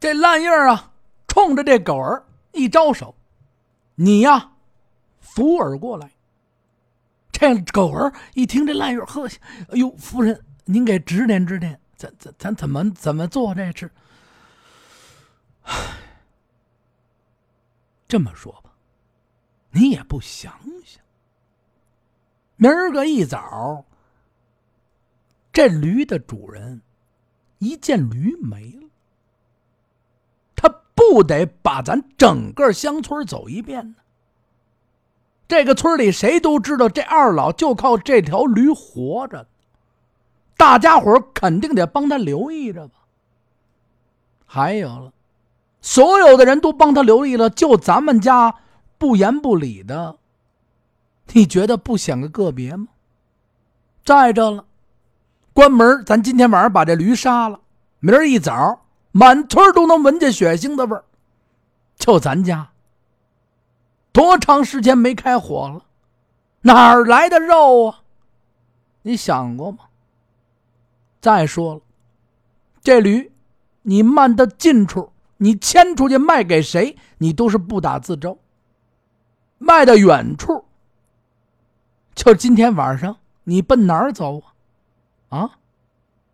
这烂印儿啊，冲着这狗儿一招手：“你呀，扶耳过来。”这狗儿一听这烂印儿，呵，哎呦，夫人，您给指点指点，咱咱咱怎么怎么做这事？这么说吧，你也不想想，明儿个一早，这驴的主人一见驴没了，不得把咱整个乡村走一遍呢？这个村里谁都知道，这二老就靠这条驴活着，大家伙肯定得帮他留意着吧。还有了。所有的人都帮他留意了，就咱们家不言不理的，你觉得不显个个别吗？再着了，关门，咱今天晚上把这驴杀了，明儿一早满村都能闻见血腥的味儿。就咱家，多长时间没开火了，哪儿来的肉啊？你想过吗？再说了，这驴，你慢到近处。你牵出去卖给谁，你都是不打自招。卖到远处，就今天晚上，你奔哪儿走啊？啊，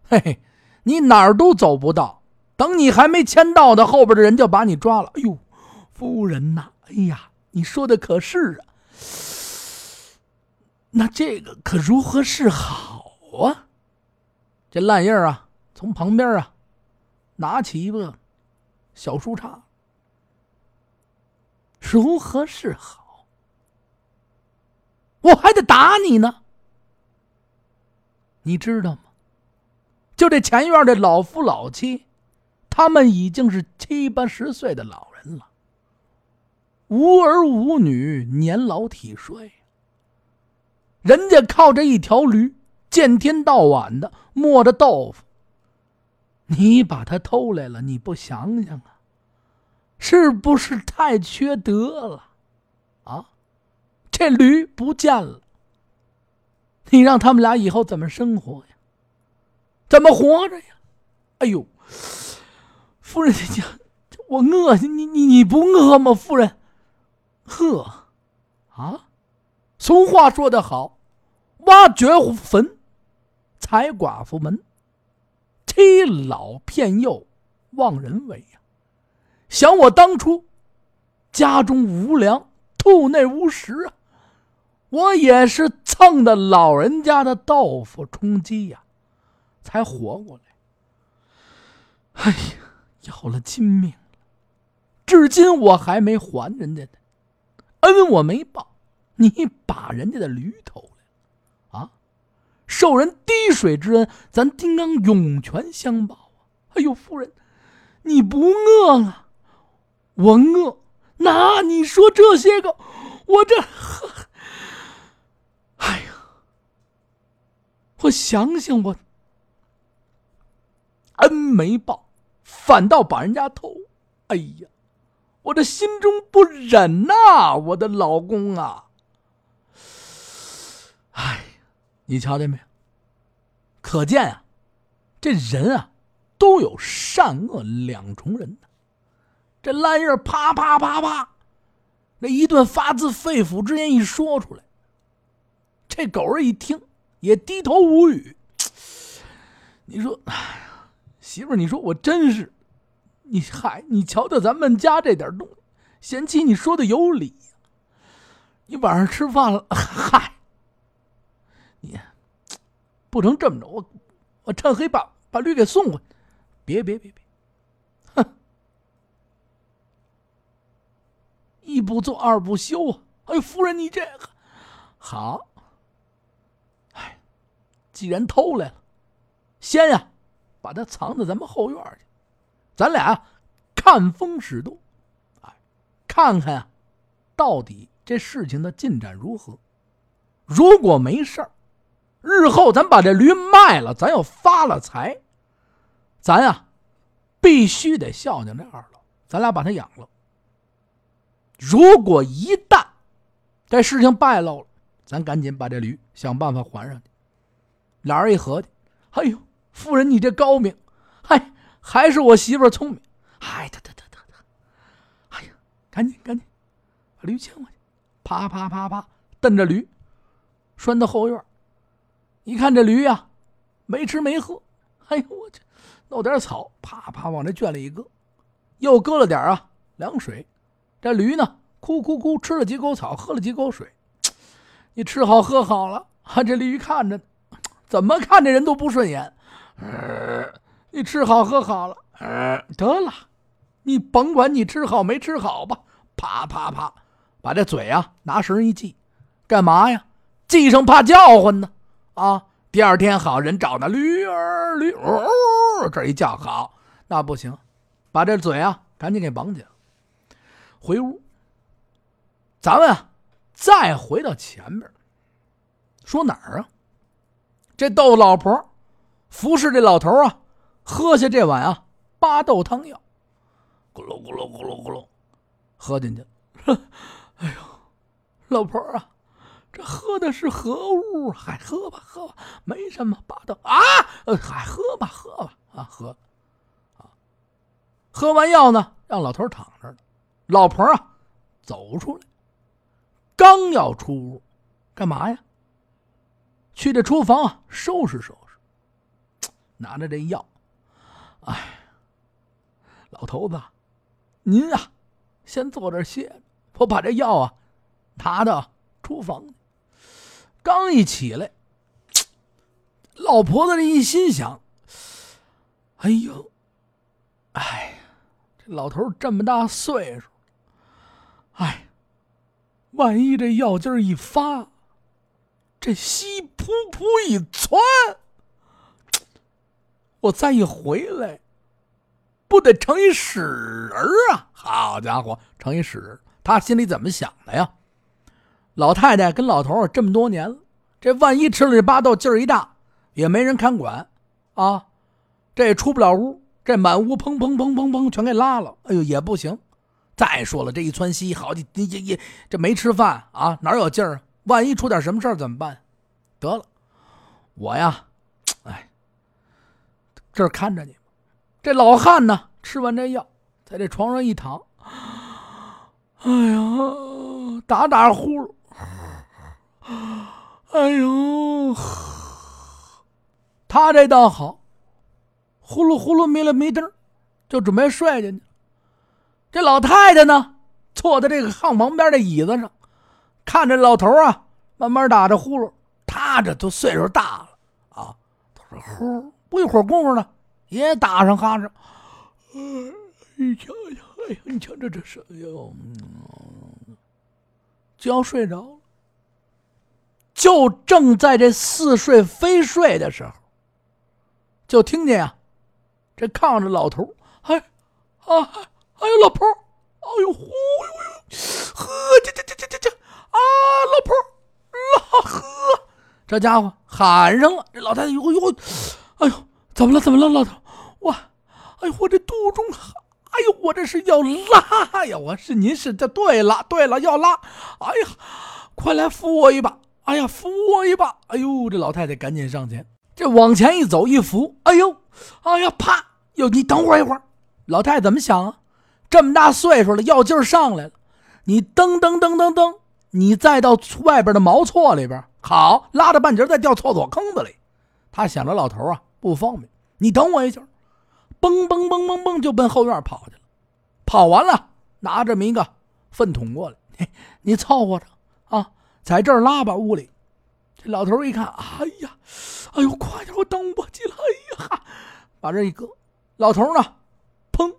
嘿嘿，你哪儿都走不到。等你还没牵到的，后边的人就把你抓了。哎呦，夫人呐，哎呀，你说的可是啊。那这个可如何是好啊？这烂印啊，从旁边啊，拿起一个。小树杈，如何是好？我还得打你呢。你知道吗？就这前院的老夫老妻，他们已经是七八十岁的老人，无儿无女，年老体衰。人家靠着一条驴，见天到晚的磨着豆腐。你把他偷来了，你不想想啊，是不是太缺德了？啊，这驴不见了，你让他们俩以后怎么生活呀？怎么活着呀？哎呦，夫人，你我饿，你你你不饿吗？夫人，呵，啊，俗话说得好，挖掘坟，踩寡妇门。欺老骗幼，忘人为呀！想我当初家中无粮，肚内无食啊，我也是蹭的老人家的豆腐充饥呀，才活过来。哎呀，要了亲命了！至今我还没还人家呢，恩我没报，你把人家的驴偷了啊。受人滴水之恩，咱定当涌泉相报啊！哎呦，夫人，你不饿了？我饿。那你说这些个，我这…… 哎呀，我想想，我恩没报，反倒把人家偷。哎呀，我这心中不忍呐！我的老公啊！哎。你瞧见没有？可见啊，这人啊，都有善恶两重人这烂叶啪啪啪啪，那一顿发自肺腑之言一说出来，这狗儿一听也低头无语。你说，哎呀，媳妇儿，你说我真是，你嗨，你瞧瞧咱们家这点东西，贤妻你说的有理你晚上吃饭了，嗨。你不能这么着，我我趁黑把把驴给送回。别别别别，哼！一不做二不休啊！哎，夫人，你这个好。哎，既然偷来了，先呀把它藏在咱们后院去，咱俩看风使舵，哎，看看啊，到底这事情的进展如何？如果没事儿。日后咱把这驴卖了，咱要发了财，咱啊必须得孝敬这二老，咱俩把他养了。如果一旦这事情败露了，咱赶紧把这驴想办法还上去。俩人一合计，哎呦，夫人你这高明，嗨，还是我媳妇聪明，哎，得得得得得，哎呀，赶紧赶紧把驴牵过去，啪啪啪啪，蹬着驴，拴到后院。一看这驴呀，没吃没喝，哎呦我去，弄点草，啪啪往这圈里一搁，又搁了点啊凉水。这驴呢，哭哭哭，吃了几口草，喝了几口水。你吃好喝好了，啊，这驴看着，怎么看这人都不顺眼。你吃好喝好了，得了，你甭管你吃好没吃好吧，啪啪啪，把这嘴啊拿绳一系，干嘛呀？系上怕叫唤呢。啊，第二天好人找那驴儿驴哦，这一叫好，那不行，把这嘴啊赶紧给绑紧，回屋。咱们啊再回到前边，说哪儿啊？这豆老婆服侍这老头啊，喝下这碗啊巴豆汤药，咕噜咕噜咕噜咕噜，喝进去。哎呦，老婆啊！这喝的是何物？还喝吧，喝吧，没什么。八豆啊，还喝吧，喝吧，啊，喝，啊，喝完药呢，让老头躺着呢。老婆啊，走出来，刚要出屋，干嘛呀？去这厨房啊，收拾收拾，拿着这药。哎，老头子，您啊，先坐这歇着，我把这药啊，拿到厨房。刚一起来，老婆子这一心想：“哎呦，哎呀，这老头这么大岁数，哎，万一这药劲儿一发，这稀噗噗一窜，我再一回来，不得成一屎人啊！好家伙，成一屎，他心里怎么想的呀？”老太太跟老头这么多年了，这万一吃了这巴豆劲儿一大，也没人看管，啊，这出不了屋，这满屋砰砰砰砰砰全给拉了，哎呦也不行。再说了，这一窜稀，好几你你这没吃饭啊，哪有劲儿？万一出点什么事儿怎么办？得了，我呀，这儿看着你。这老汉呢，吃完这药，在这床上一躺，哎呀，打打呼噜。哎呦，他这倒好，呼噜呼噜，迷了迷瞪，就准备睡进去。这老太太呢，坐在这个炕旁边的椅子上，看着老头啊，慢慢打着呼噜。他这都岁数大了啊，他说呼，不一会儿功夫呢，也打上哈欠。你瞧瞧，哎呀，你瞧这这声音，就要睡着了。就正在这似睡非睡的时候，就听见呀，这炕上老头哎，啊，哎呦，老婆哎呦，呼呦呦，呵，这这这这这这，啊，老婆老呵，这家伙喊上了。这老太太，呦呦，哎呦，怎么了？怎么了，老头？我，哎呦，我这肚中，哎呦，我这是要拉呀！我是您是这对了，对了，要拉。哎呀，快来扶我一把！哎呀，扶我一把！哎呦，这老太太赶紧上前，这往前一走一扶，哎呦，哎呀，啪！哟，你等会儿一会儿，老太太怎么想啊？这么大岁数了，药劲儿上来了，你噔噔噔噔噔，你再到外边的茅厕里边，好，拉着半截再掉厕所坑子里。他想着老头啊不方便，你等我一下，嘣嘣嘣嘣嘣就奔后院跑去了。跑完了，拿这么一个粪桶过来，你凑合着啊。在这儿拉吧，屋里。这老头一看，哎呀，哎呦，快点，我等不及了。哎呀，把这一搁，老头呢，砰，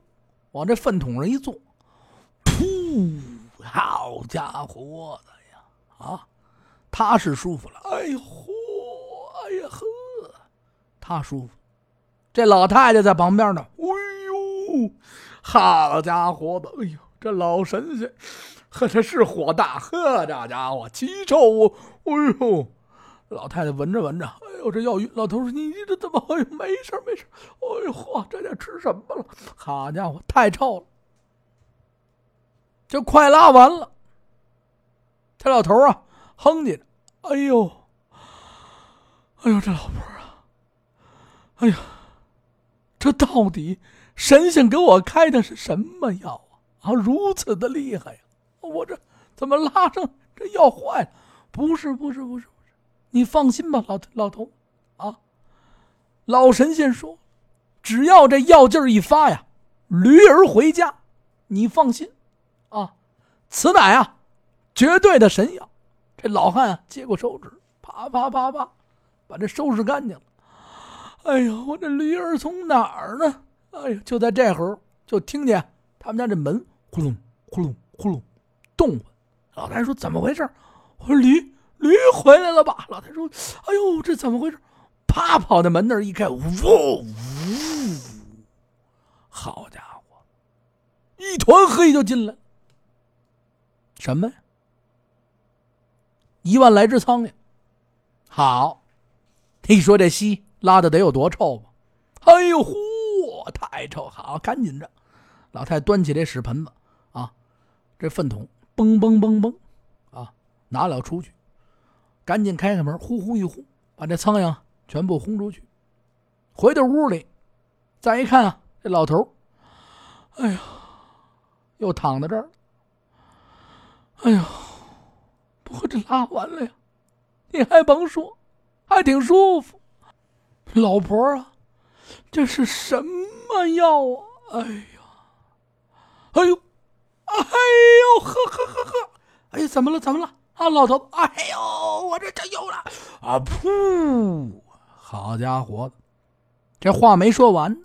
往这粪桶上一坐，噗，好家伙的呀，啊，他是舒服了。哎呦，哎呀呵，他舒服。这老太太在旁边呢，哎呦，好家伙的，哎呦，这老神仙。呵，这是火大，呵，这家伙奇臭！哎呦，老太太闻着闻着，哎呦，这要晕。老头说：“你你这怎么？哎呦，没事没事。哎呦，嚯，这得吃什么了？好家伙，太臭了！这快拉完了，这老头啊，哼唧着，哎呦，哎呦，这老婆，哎呀，这到底神仙给我开的是什么药啊？啊，如此的厉害呀！我这怎么拉上这药坏了？不是，不是，不是，不是，你放心吧，老老头，啊，老神仙说，只要这药劲儿一发呀，驴儿回家，你放心，啊，此乃啊，绝对的神药。这老汉，接过手指，啪啪啪啪，把这收拾干净了。哎呦，我这驴儿从哪儿呢？哎呀，就在这会儿，就听见他们家这门呼隆呼隆呼隆动。老太说：“怎么回事？”我说：“驴驴回来了吧？”老太说：“哎呦，这怎么回事？”啪，跑到门那儿一开，呜呜，好家伙，一团黑就进来。什么呀？一万来只苍蝇。好，你说这稀拉的得有多臭吧？哎呦，呼，太臭！好，赶紧着，老太端起这屎盆子啊，这粪桶嘣嘣嘣嘣啊，拿了出去，赶紧开开门，呼呼一呼，把这苍蝇全部轰出去。回到屋里，再一看啊，这老头哎呀，又躺在这儿。哎呀，不过这拉完了呀，你还甭说，还挺舒服。老婆啊，这是什么药啊？哎呀，哎呦，哎呦，呵呵呵呵，哎，怎么了？怎么了？啊，老头，哎呦，我这这有了啊！噗，好家伙，这话没说完，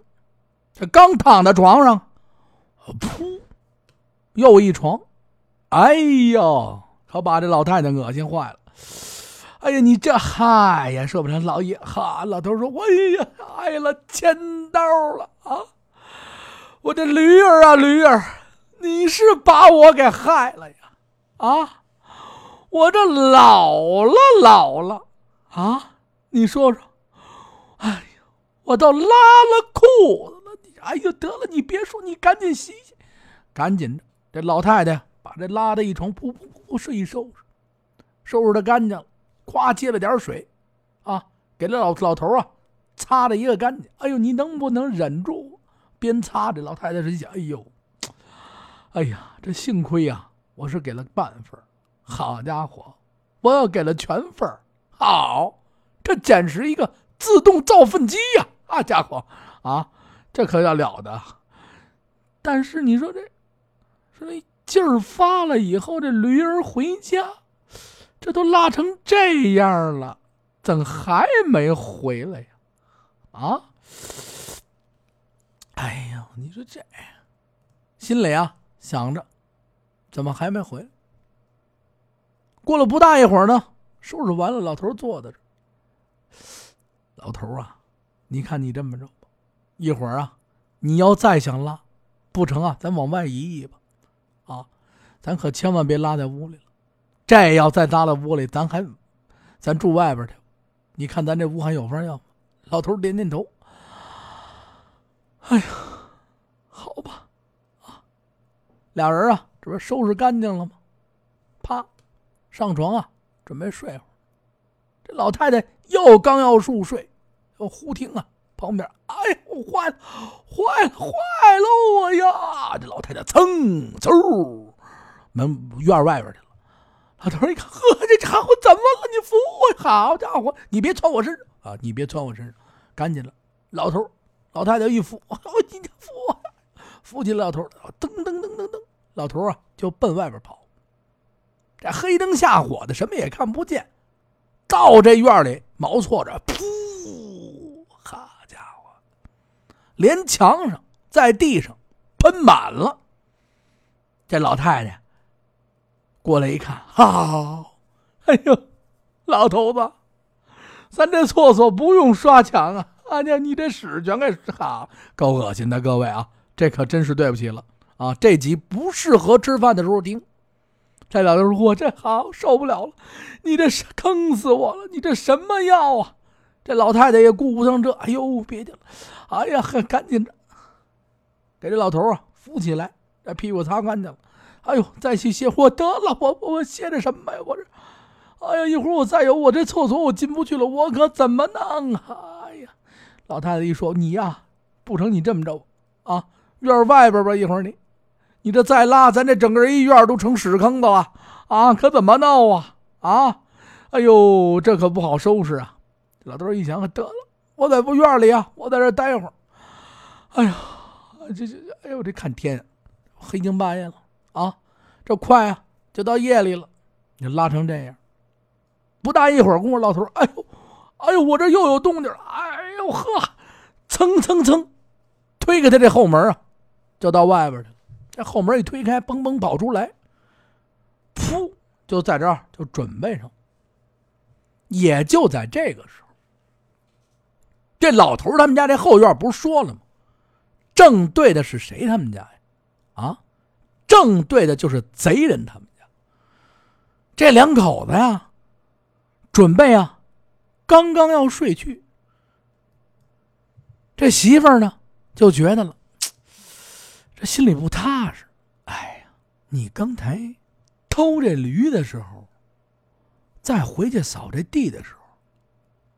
这刚躺在床上，噗，又一床，哎呦，可把这老太太恶心坏了。哎呀，你这嗨呀，说不成，老爷哈，老头说，哎呀，挨了千刀了啊！我这驴儿啊，驴儿，你是把我给害了呀！啊，我这老了老了啊！你说说，哎呀，我都拉了裤子了！你，哎呦，得了，你别说，你赶紧洗洗，赶紧的。这老太太把这拉的一床噗噗噗睡一收拾，收拾的干净了。夸接了点水，啊，给这老老头啊擦了一个干净。哎呦，你能不能忍住？边擦着，老太太是想：哎呦，哎呀，这幸亏呀，我是给了半份好家伙，我要给了全份好，这简直一个自动造粪机呀！啊，家伙啊，这可要了得。但是你说这，说那劲儿发了以后，这驴儿回家。这都拉成这样了，怎还没回来呀？啊！哎呀，你说这心里啊想着，怎么还没回来？过了不大一会儿呢，收拾完了，老头坐在这。老头啊，你看你这么着吧，一会儿啊，你要再想拉，不成啊，咱往外移移吧。啊，咱可千万别拉在屋里。这要再搭到屋里，咱还，咱住外边去。你看咱这屋还有法要吗？老头点点头。哎呀，好吧，啊，俩人啊，这不收拾干净了吗？啪，上床啊，准备睡会儿。这老太太又刚要入睡，忽听啊，旁边，哎呦，坏了，坏了，坏了！我呀，这老太太噌嗖，门院外边去。老头一看，呵，这家伙怎么了？你扶我！好家伙，你别窜我身上啊！你别窜我身上，赶紧的。老头、老太太一扶，我今天扶我，扶起老头，噔噔噔噔噔，老头啊就奔外边跑。这黑灯瞎火的，什么也看不见。到这院里毛错着，噗！好家伙，连墙上、在地上喷满了。这老太太。过来一看，好，哎呦，老头子，咱这厕所不用刷墙啊！啊娘，你这屎全给好，够恶心的，各位啊，这可真是对不起了啊！这集不适合吃饭的时候听。这老头说：“我这好受不了了，你这是坑死我了！你这什么药啊？”这老太太也顾不上这，哎呦，别介了，哎呀，赶紧的，给这老头啊扶起来，这屁股擦干净了。哎呦，再去歇会得了，我我歇着什么呀？我这，哎呀，一会儿我再有，我这厕所我进不去了，我可怎么弄啊？哎呀，老太太一说，你呀，不成，你这么着，啊，院外边吧，一会儿你，你这再拉，咱这整个一院都成屎坑子了啊！可怎么闹啊？啊！哎呦，这可不好收拾啊！老头一想，得了，我在不院里啊，我在这待会儿。哎呀，这这，哎呦，这看天，黑更半夜了啊！这快啊，就到夜里了，你拉成这样，不大一会儿功夫，老头，哎呦，哎呦，我这又有动静了！哎呦呵，蹭蹭蹭，推开他这后门啊，就到外边去了。这后门一推开，嘣嘣跑出来，噗，就在这儿就准备上。也就在这个时候，这老头他们家这后院不是说了吗？正对的是谁他们家？正对的就是贼人他们家。这两口子呀，准备啊，刚刚要睡去，这媳妇儿呢就觉得了，这心里不踏实。哎呀，你刚才偷这驴的时候。再回去扫这地的时候，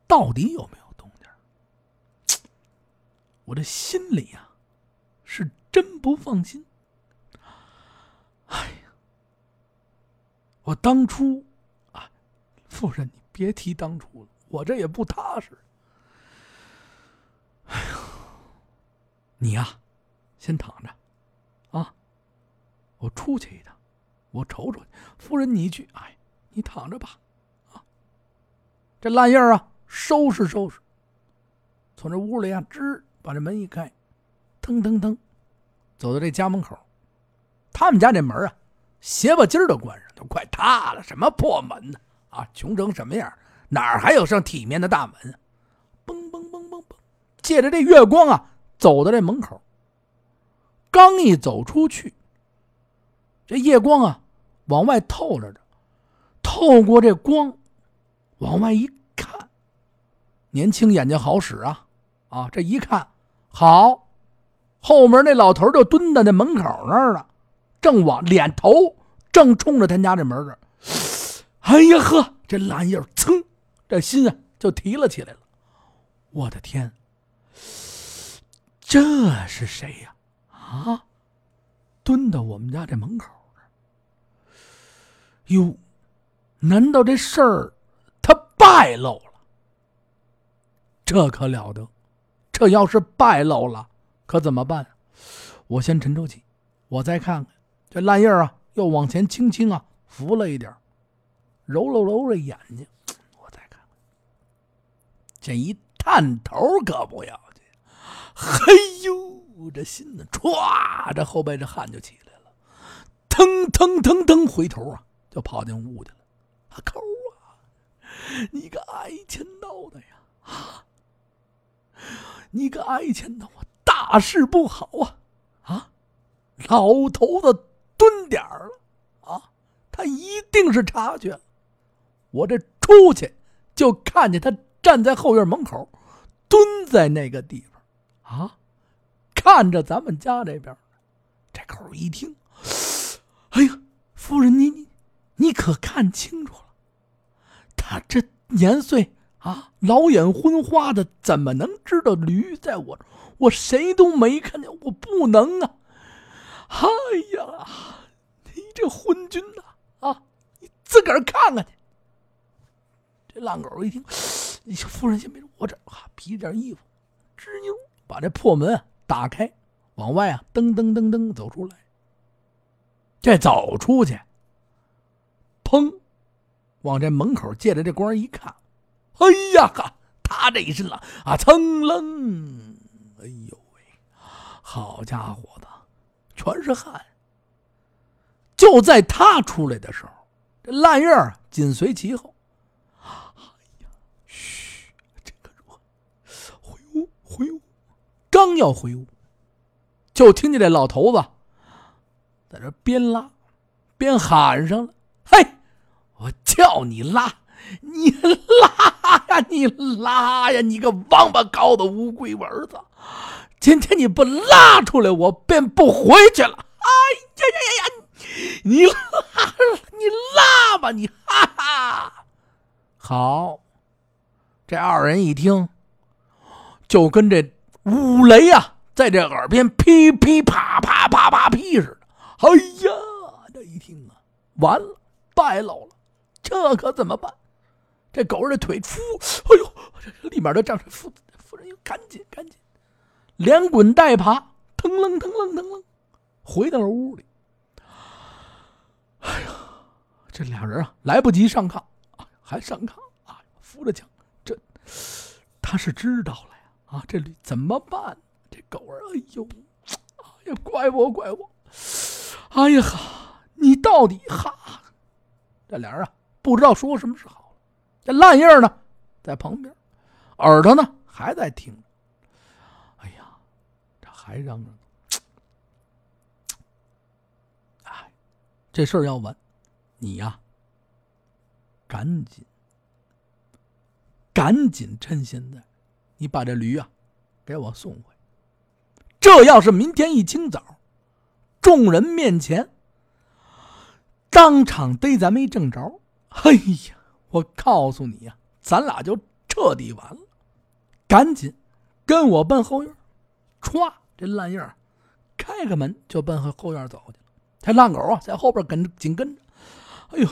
到底有没有动静？我这心里呀，是真不放心。哎呀，我当初啊，夫人，你别提当初了，我这也不踏实。哎呀，你呀，先躺着，啊，我出去一趟，我瞅瞅。夫人，你去，哎，你躺着吧。啊这烂叶啊，收拾收拾，从这屋里啊，吱，把这门一开，腾腾腾，走到这家门口。他们家这门啊，斜巴筋儿都关上，都快塌了。什么破门呢？啊，穷成什么样？哪还有上体面的大门？嘣嘣嘣嘣嘣，借着这月光啊，走到这门口。刚一走出去，这夜光啊，往外透着着，透过这光。往外一看，年轻眼睛好使啊！啊，这一看，好，后门那老头就蹲在那门口那儿了，正往脸头正冲着他家这门这。哎呀呵，这蓝叶噌，这心啊就提了起来了。我的天，这是谁呀？啊，蹲到我们家这门口哟，难道这事儿他？败露了，这可了得！这要是败露了，可怎么办？我先沉住气，我再看看这烂叶啊，又往前轻轻啊扶了一点，揉了揉着眼睛，我再看看。这一探头可不要紧，嘿呦，这心呢，歘，这后背这汗就起来了，腾腾腾腾，回头啊就跑进屋去了，啊抠啊。你个挨千刀的呀！啊，你个挨钱的，我大事不好啊！啊，老头子蹲点儿了啊！他一定是察觉了，我这出去就看见他站在后院门口，蹲在那个地方啊，看着咱们家这边。这口一听，哎呀，夫人，你你你可看清楚了？他这年岁啊，老眼昏花的，怎么能知道驴在我？我谁都没看见，我不能啊！哎呀，你这昏君呐！啊，你自个儿看看去。这烂狗一听，你夫人先别，我这啊，披件衣服，吱扭把这破门打开，往外啊，噔噔噔噔走出来。这走出去，砰！往这门口借着这光一看，哎呀哈！他这一身了啊，蹭楞！哎呦喂，好家伙的，全是汗。就在他出来的时候，这烂叶紧随其后。哎呀，嘘，这个说回屋，回屋。刚要回屋，就听见这老头子在这边拉边喊上了：“嘿！”我叫你拉，你拉呀，你拉呀，你个王八羔子乌龟儿子！今天你不拉出来，我便不回去了。哎呀呀呀呀！你拉，你拉吧，你哈哈！好，这二人一听，就跟这五雷呀在这耳边噼噼啪啪啪啪噼似的。哎呀，这一听啊，完了，败露了，这可怎么办？这狗这腿，噗！哎呦，这里面的丈夫夫人，赶紧赶紧，连滚带爬，腾楞腾楞腾楞，回到了屋里。哎呀，这俩人啊，来不及上炕，还上炕啊，扶着墙，这他是知道了呀，啊，这里怎么办？这狗儿，哎呦，哎呀，怪我怪我，哎呀哈，你到底哈？这俩人啊，不知道说什么是好。这烂叶呢，在旁边，耳朵呢还在听。哎呀，这还嚷嚷。哎，这事儿要完，你呀，赶紧，赶紧趁现在，你把这驴啊，给我送回。这要是明天一清早，众人面前，当场逮咱们一正着。哎呀！我告诉你呀，咱俩就彻底完了。赶紧跟我奔后院，歘，这烂叶开开门就奔后院走去了。这烂狗啊，在后边跟紧跟着。哎呦，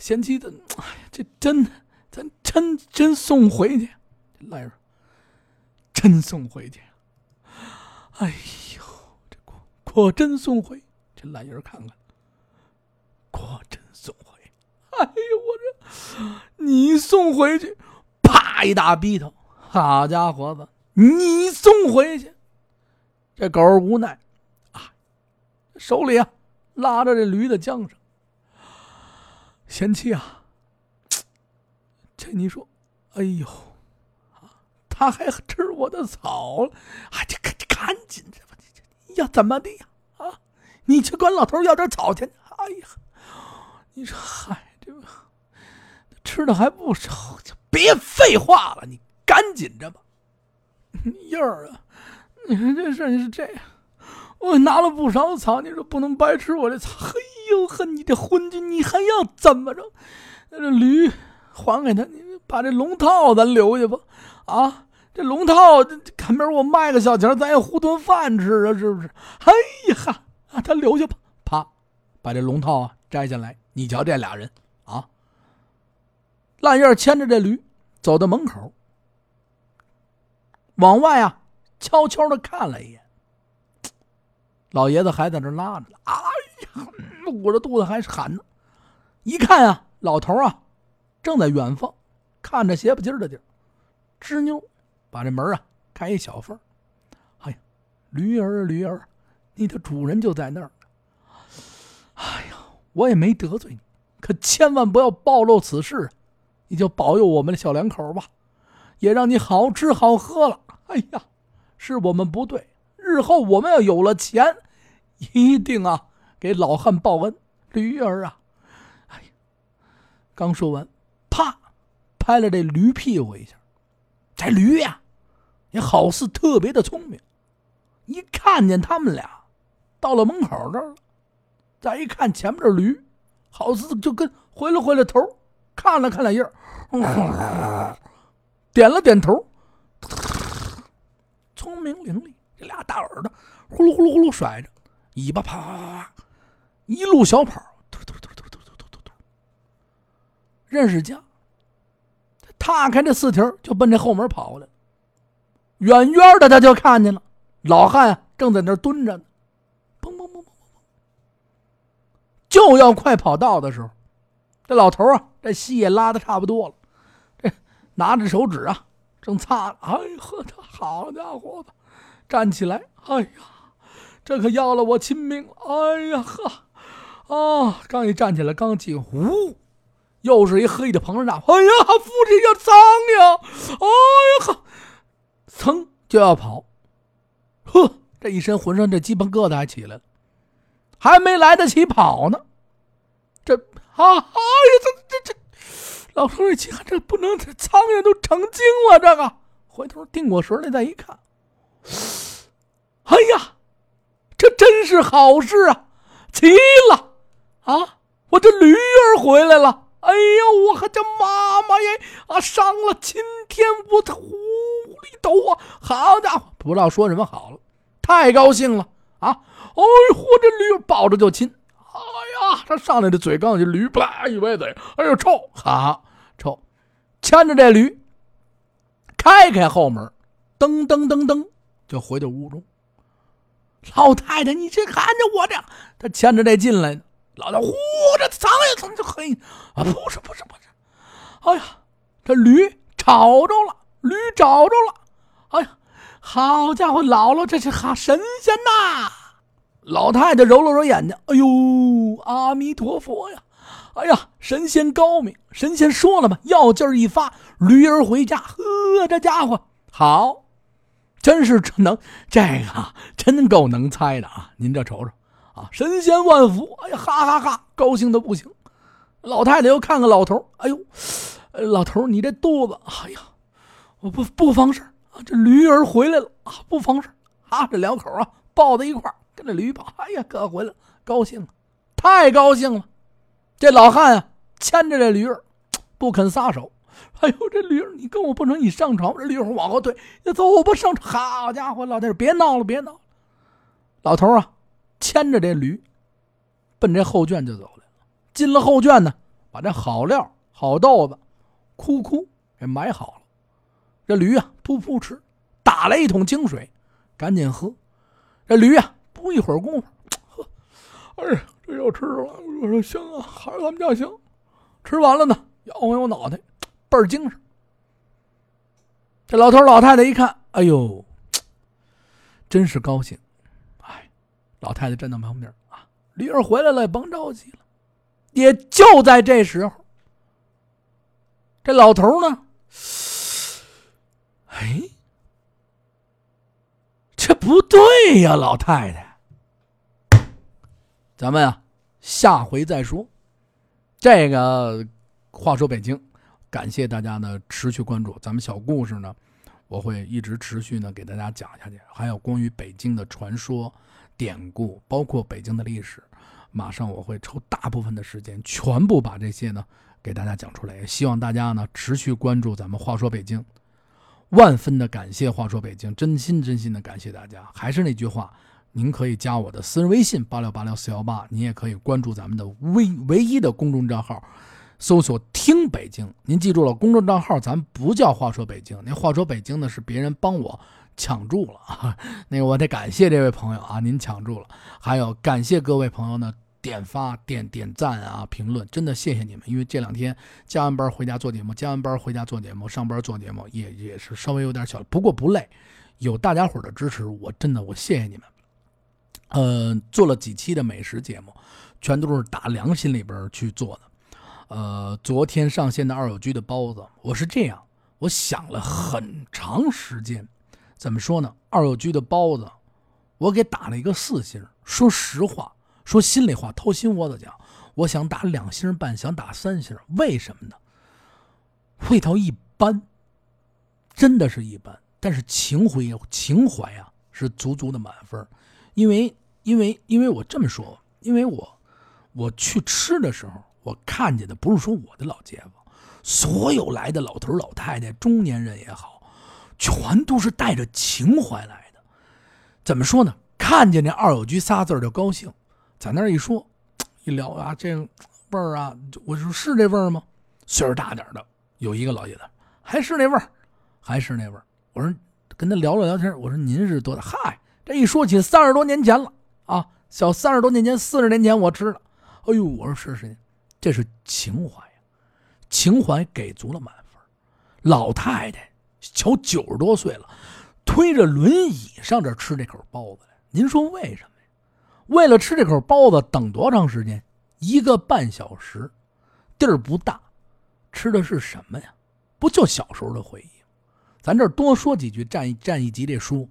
贤妻的，哎呀，这真咱真真送回去。这烂叶真送回去。哎呦，这果果真送回。这烂叶看看，果真送回。哎呦，我这你送回去，啪一大逼头！好家伙子，你送回去，这狗无奈啊，手里啊拉着这驴的缰绳。贤妻啊，这你说，哎呦，他还吃我的草，啊，这赶赶紧这要怎么的呀？啊，你去管老头要点草去。哎呀，你说嗨。这个吃的还不少，就别废话了，你赶紧着吧。燕儿啊，你说这事是这样，我拿了不少草，你说不能白吃我这草。嘿呦呵，你这昏君，你还要怎么着？那这驴还给他，你把这龙套咱留下吧。啊，这龙套，赶明儿我卖个小钱，咱也糊顿饭吃啊，是不是？哎呀哈，啊，他留下吧。啪，把这龙套啊摘下来，你瞧这俩人。啊！烂叶牵着这驴走到门口，往外啊悄悄的看了一眼。老爷子还在这拉着，哎呀，捂着肚子还是喊呢。一看啊，老头啊正在远方看着斜不劲儿的地儿，吱扭把这门啊开一小缝。哎呀，驴儿驴儿，你的主人就在那儿。哎呀，我也没得罪你。可千万不要暴露此事，你就保佑我们的小两口吧，也让你好吃好喝了。哎呀，是我们不对，日后我们要有了钱，一定啊给老汉报恩。驴儿啊，哎呀，刚说完，啪，拍了这驴屁股一下。这驴呀，也好似特别的聪明，一看见他们俩到了门口这儿了，再一看前面这驴。好似就跟回了回了头，看了看那印儿，点了点头，聪明伶俐，这俩大耳朵呼噜呼噜呼噜甩着，尾巴啪啪啪啪，一路小跑，突突突突突突突突突，认识家，踏开这四蹄就奔这后门跑过来了。远远的他就看见了老汉正在那蹲着呢。砰砰砰砰就要快跑到的时候，这老头啊，这戏也拉的差不多了，这拿着手指啊，正擦。哎呦呵，他好家伙子，站起来！哎呀，这可要了我亲命！哎呀呵，啊，刚一站起来，刚进，呼，又是一黑的膨胀。哎呀，父亲要脏呀！哎呀呵，噌就要跑，呵，这一身浑身这鸡巴疙瘩还起来了。还没来得及跑呢，这啊！哎呀，这这这，老头一看，这不能，这苍蝇都成精了。这个回头定过神来，再一看，哎呀，这真是好事啊！齐了啊！我这驴儿回来了！哎呦，我和这妈妈耶啊，上了青天，我的狐狸头啊！好家伙，不知道说什么好了。太高兴了啊！哎呦，我这驴抱着就亲。哎呀，他上来的嘴刚进驴，啪一歪嘴，哎呦臭，哈臭，牵着这驴，开开后门，噔噔噔噔就回到屋中。老太太，你这看着我这，他牵着这进来，老太呼这藏呀藏就嘿啊，不是不是不是，哎呀，这驴找着了，驴找着了，哎呀，好家伙，姥姥这是哈神仙呐！老太太揉了揉眼睛，哎呦，阿弥陀佛呀！哎呀，神仙高明，神仙说了嘛，药劲儿一发，驴儿回家。呵，这家伙好，真是能，这个真够能猜的啊！您这瞅瞅啊，神仙万福！哎呀，哈哈哈，高兴的不行。老太太又看看老头，哎呦，老头你这肚子，哎呀，我不不妨事啊，这驴儿回来了啊，不妨事啊，这两口啊抱在一块。跟着驴跑，哎呀，哥回来了，高兴了，太高兴了。这老汉啊，牵着这驴儿，不肯撒手。哎呦，这驴儿，你跟我不成，你上床。这驴儿往后退，你走吧，上床。好家伙，老太太，别闹了，别闹了。老头啊，牵着这驴，奔这后圈就走了。进了后圈呢，把这好料、好豆子，哭哭给买好了。这驴啊，噗噗吃，打来一桶清水，赶紧喝。这驴啊。不一会儿功夫，喝，哎呀，这要吃了。我说行啊，还是咱们家行。吃完了呢，摇晃摇脑袋，倍儿精神。这老头老太太一看，哎呦，真是高兴。哎，老太太站在旁边啊，驴儿回来了，甭着急了。也就在这时候，这老头呢，哎，这不对呀，老太太。咱们啊，下回再说。这个话说北京，感谢大家呢持续关注咱们小故事呢，我会一直持续呢给大家讲下去。还有关于北京的传说、典故，包括北京的历史，马上我会抽大部分的时间，全部把这些呢给大家讲出来。也希望大家呢持续关注咱们话说北京，万分的感谢话说北京，真心真心的感谢大家。还是那句话。您可以加我的私人微信八六八六四幺八，您也可以关注咱们的唯唯一的公众账号，搜索“听北京”。您记住了，公众账号咱不叫“话说北京”，那“话说北京”呢是别人帮我抢住了啊。那个我得感谢这位朋友啊，您抢住了。还有感谢各位朋友呢，点发、点点赞啊，评论，真的谢谢你们。因为这两天加完班回家做节目，加完班回家做节目，上班做节目也也是稍微有点小，不过不累。有大家伙的支持，我真的我谢谢你们。呃，做了几期的美食节目，全都是打良心里边去做的。呃，昨天上线的二友居的包子，我是这样，我想了很长时间，怎么说呢？二友居的包子，我给打了一个四星。说实话，说心里话，掏心窝子讲，我想打两星半，想打三星。为什么呢？味道一般，真的是一般，但是情怀情怀啊，是足足的满分，因为。因为，因为我这么说，因为我，我去吃的时候，我看见的不是说我的老街坊，所有来的老头老太太、中年人也好，全都是带着情怀来的。怎么说呢？看见这二友居仨字就高兴，在那一说，一聊啊，这味儿啊，我说是这味儿吗？岁数大点的有一个老爷子，还是那味儿，还是那味儿。我说跟他聊了聊天，我说您是多大？嗨，这一说起三十多年前了。啊，小三十多年前、四十年前我吃的，哎呦，我说是谁，这是情怀呀，情怀给足了满分。老太太瞧九十多岁了，推着轮椅上这吃这口包子来，您说为什么呀？为了吃这口包子，等多长时间？一个半小时，地儿不大，吃的是什么呀？不就小时候的回忆？咱这多说几句，占一占一集这书。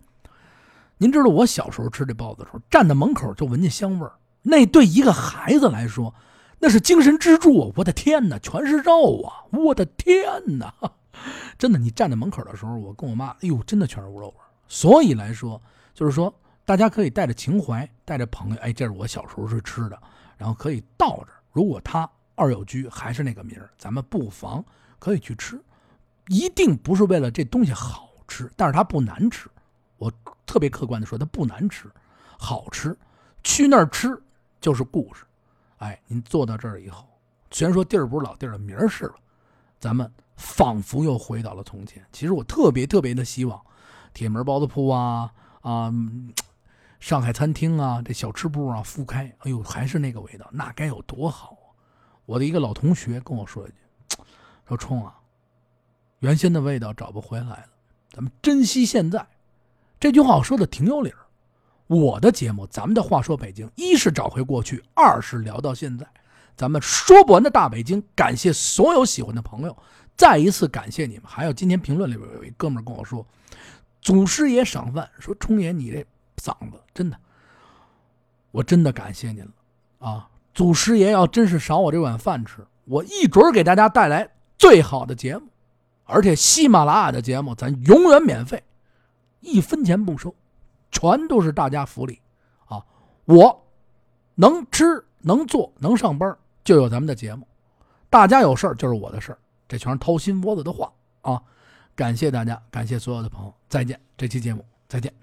您知道我小时候吃这包子的时候，站在门口就闻见香味儿。那对一个孩子来说，那是精神支柱啊！我的天哪，全是肉啊！我的天哪，真的，你站在门口的时候，我跟我妈，哎呦，真的全是肉味儿。所以来说，就是说，大家可以带着情怀，带着朋友，哎，这是我小时候是吃的，然后可以到这。如果他二友居还是那个名儿，咱们不妨可以去吃，一定不是为了这东西好吃，但是它不难吃。我特别客观的说，它不难吃，好吃。去那儿吃就是故事。哎，您坐到这儿以后，虽然说地儿不是老地儿了，名儿是了，咱们仿佛又回到了从前。其实我特别特别的希望，铁门包子铺啊啊，上海餐厅啊，这小吃部啊复开，哎呦，还是那个味道，那该有多好啊！我的一个老同学跟我说一句，说冲啊，原先的味道找不回来了，咱们珍惜现在。这句话我说的挺有理儿。我的节目，咱们的话说北京，一是找回过去，二是聊到现在，咱们说不完的大北京。感谢所有喜欢的朋友，再一次感谢你们。还有今天评论里边有一哥们跟我说，祖师爷赏饭，说冲爷你这嗓子真的，我真的感谢您了啊！祖师爷要真是赏我这碗饭吃，我一准给大家带来最好的节目，而且喜马拉雅的节目咱永远免费，一分钱不收。全都是大家福利，啊！我能吃能做能上班，就有咱们的节目。大家有事儿就是我的事儿，这全是掏心窝子的话啊！感谢大家，感谢所有的朋友，再见。这期节目再见。